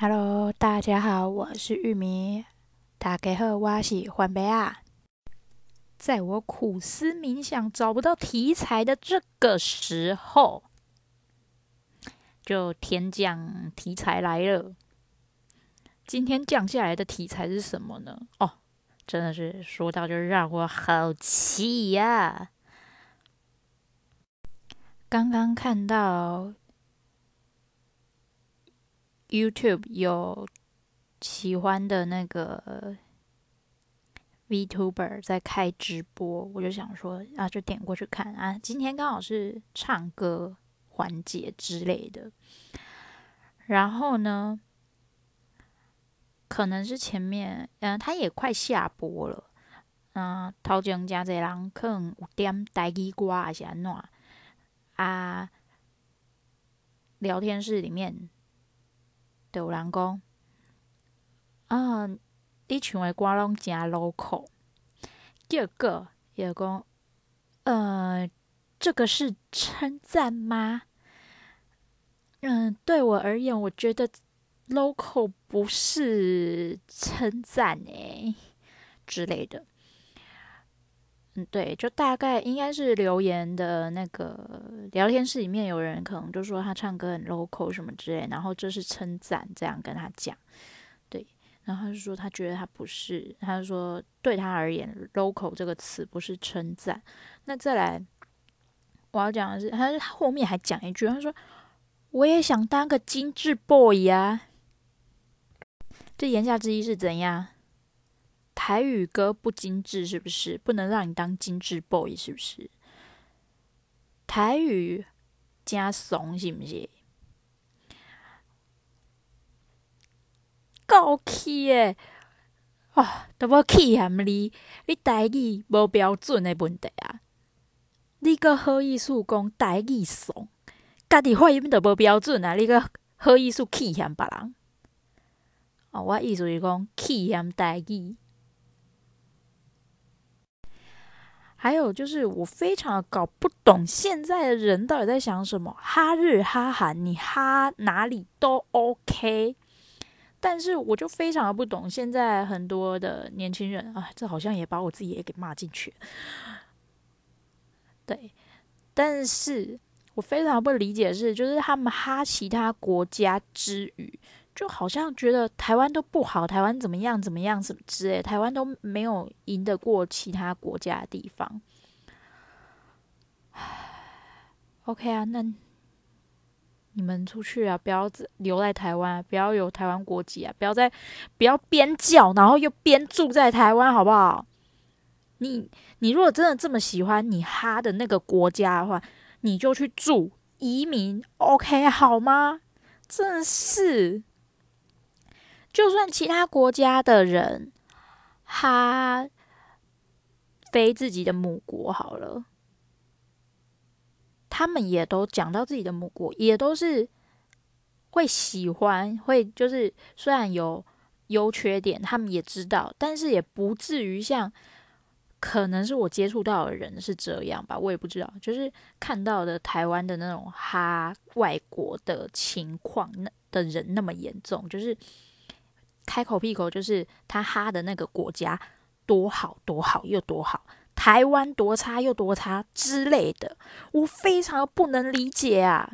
Hello，大家好，我是玉米。大家好，我是番麦啊。在我苦思冥想找不到题材的这个时候，就天降题材来了。今天降下来的题材是什么呢？哦，真的是说到就让我好气呀！刚刚看到。YouTube 有喜欢的那个 VTuber 在开直播，我就想说啊，就点过去看啊。今天刚好是唱歌环节之类的，然后呢，可能是前面嗯、他也快下播了，嗯、头前加这人可能有点台语歌还是安怎啊？聊天室里面。有人讲啊，你唱的歌拢真 local，第二个也讲，呃，这个是称赞吗？嗯、对我而言，我觉得 local 不是称赞诶之类的。嗯，对，就大概应该是留言的那个聊天室里面有人可能就说他唱歌很 local 什么之类，然后这是称赞，这样跟他讲，对，然后他就说他觉得他不是，他就说对他而言 local 这个词不是称赞。那再来我要讲的是，他后面还讲一句，他说我也想当个精致 boy 呀，这言下之意是怎样？台语歌不精致是不是？不能让你当精致 boy 是不是？台语加怂是不是？够气诶！哦，都要气喊你，你台语无标准的问题啊！你个好意思讲台语怂，家己发音都无标准啊！你个好意思气嫌别人？哦，我意思是讲气嫌台语。还有就是，我非常搞不懂现在的人到底在想什么。哈日哈韩，你哈哪里都 OK，但是我就非常的不懂现在很多的年轻人啊，这好像也把我自己也给骂进去。对，但是我非常不理解的是，就是他们哈其他国家之余。就好像觉得台湾都不好，台湾怎么样怎么样什么之类，台湾都没有赢得过其他国家的地方。OK 啊，那你们出去啊，不要留在台湾，不要有台湾国籍啊，不要在不要边叫，然后又边住在台湾，好不好？你你如果真的这么喜欢你哈的那个国家的话，你就去住移民，OK 好吗？真是。就算其他国家的人，他非自己的母国好了，他们也都讲到自己的母国，也都是会喜欢，会就是虽然有优缺点，他们也知道，但是也不至于像可能是我接触到的人是这样吧，我也不知道，就是看到的台湾的那种哈外国的情况，那的人那么严重，就是。开口闭口就是他哈的那个国家多好多好又多好，台湾多差又多差之类的，我非常不能理解啊！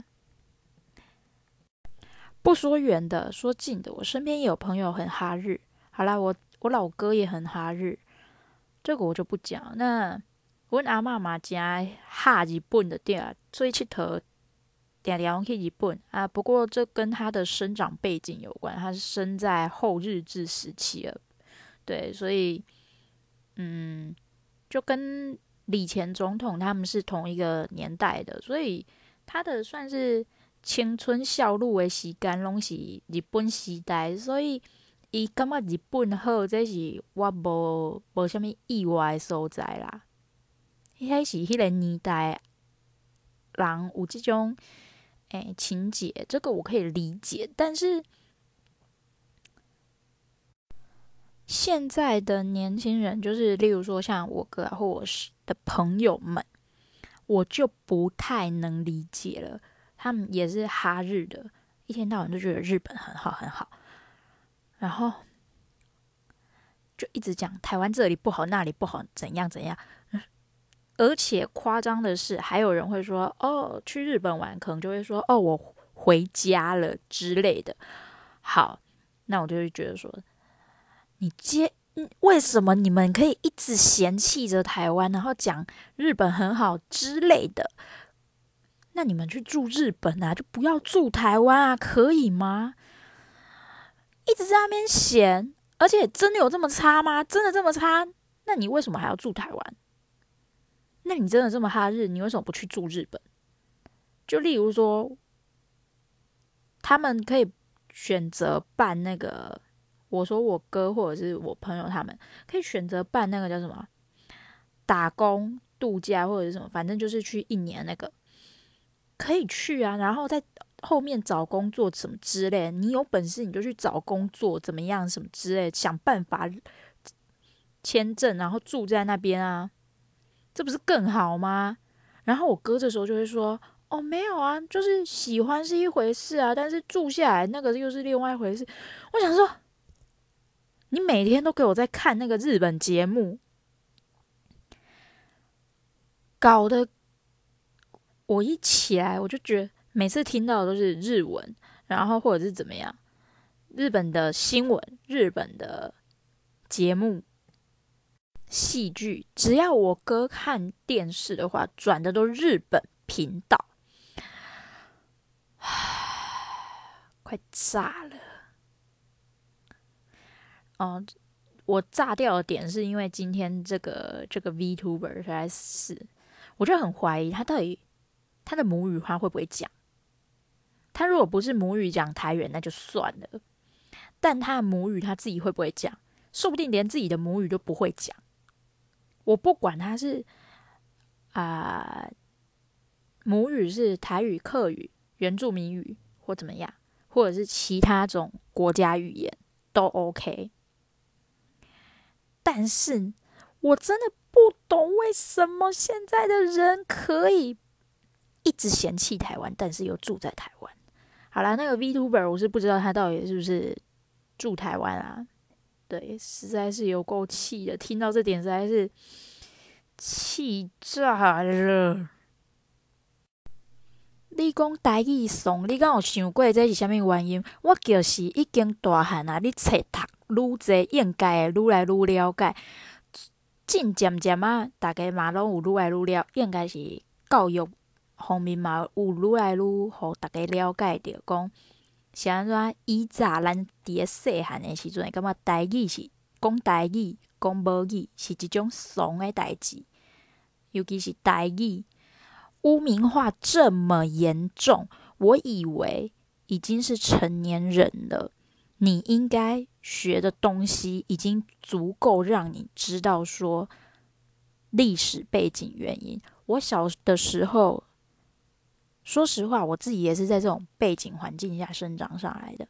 不说远的，说近的，我身边有朋友很哈日。好啦，我我老哥也很哈日，这个我就不讲。那我阿妈妈家哈日本的店，最佚佗。点点去日本啊，不过这跟他的生长背景有关，他是生在后日治时期了，对，所以嗯，就跟李前总统他们是同一个年代的，所以他的算是青春少女的时间拢是日本时代，所以伊感觉日本好，这是我无无什么意外的所在啦。迄是迄个年代人有这种。哎，情节这个我可以理解，但是现在的年轻人，就是例如说像我哥啊或我的朋友们，我就不太能理解了。他们也是哈日的，一天到晚都觉得日本很好很好，然后就一直讲台湾这里不好，那里不好，怎样怎样。而且夸张的是，还有人会说：“哦，去日本玩，可能就会说哦，我回家了之类的。”好，那我就会觉得说，你接，为什么你们可以一直嫌弃着台湾，然后讲日本很好之类的？那你们去住日本啊，就不要住台湾啊，可以吗？一直在那边嫌，而且真的有这么差吗？真的这么差？那你为什么还要住台湾？那你真的这么哈日，你为什么不去住日本？就例如说，他们可以选择办那个，我说我哥或者是我朋友，他们可以选择办那个叫什么打工度假或者是什么，反正就是去一年那个可以去啊，然后在后面找工作什么之类，你有本事你就去找工作，怎么样什么之类，想办法签证，然后住在那边啊。这不是更好吗？然后我哥这时候就会说：“哦，没有啊，就是喜欢是一回事啊，但是住下来那个又是另外一回事。”我想说，你每天都给我在看那个日本节目，搞得我一起来我就觉得每次听到的都是日文，然后或者是怎么样，日本的新闻、日本的节目。戏剧，只要我哥看电视的话，转的都日本频道，快炸了！哦，我炸掉的点是因为今天这个这个 VTuber 实在是，我就很怀疑他到底他的母语话会不会讲。他如果不是母语讲台语，那就算了，但他的母语他自己会不会讲？说不定连自己的母语都不会讲。我不管他是啊、母语是台语、客语、原住民语或怎么样，或者是其他种国家语言都 OK。但是我真的不懂为什么现在的人可以一直嫌弃台湾，但是又住在台湾。好啦，那个 VTuber 我是不知道他到底是不是住台湾啊。对，实在是有够气的，听到这点实在是气炸了。你讲台语怂，你敢有想过这是啥物原因？我就是已经大汉啊，你册读愈侪，应该会愈来愈了解。渐渐渐啊，大家嘛拢有愈来愈了，应该是教育方面嘛有愈来愈互大家了解着讲。是安怎？以前咱伫咧细汉诶时阵，感觉台语是讲台语、讲母语是一种怂诶代志，尤其是台语污名化这么严重，我以为已经是成年人了，你应该学的东西已经足够让你知道说历史背景原因。我小的时候。说实话，我自己也是在这种背景环境下生长上来的。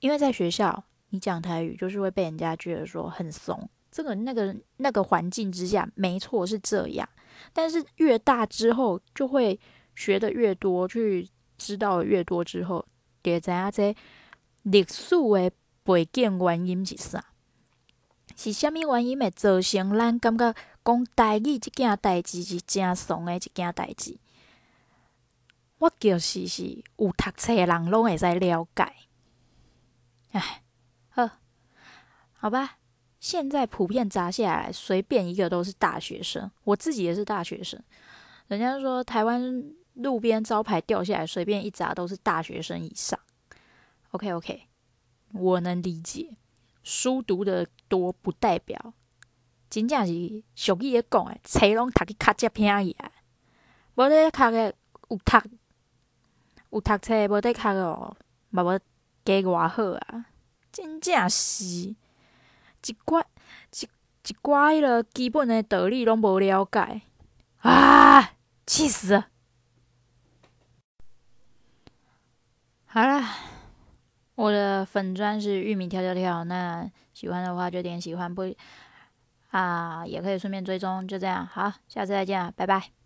因为在学校，你讲台语就是会被人家觉得说很怂。这个、那个、那个环境之下，没错是这样。但是越大之后，就会学的越多，去知道越多之后，就知影这历史的背景原因是啥？是虾米原因会造成咱感觉讲台语这件代志是真怂的一件代志？我就是是有读册的人拢会使了解，哎，好，好吧。现在普遍砸下来，随便一个都是大学生。我自己也是大学生。人家说台湾路边招牌掉下来，随便一砸都是大学生以上。OK OK，我能理解。书读的多不代表真正是俗语咧讲诶，册拢读去卡接偏去啊。无咧读个有读。有读册无得读哦，嘛无加偌好啊！真正是一寡一一寡迄个基本的道理拢无了解啊！气死了！好啦，我的粉钻是玉米跳跳跳，那喜欢的话就点喜欢不啊，也可以顺便追踪，就这样，好，下次再见啊，拜拜。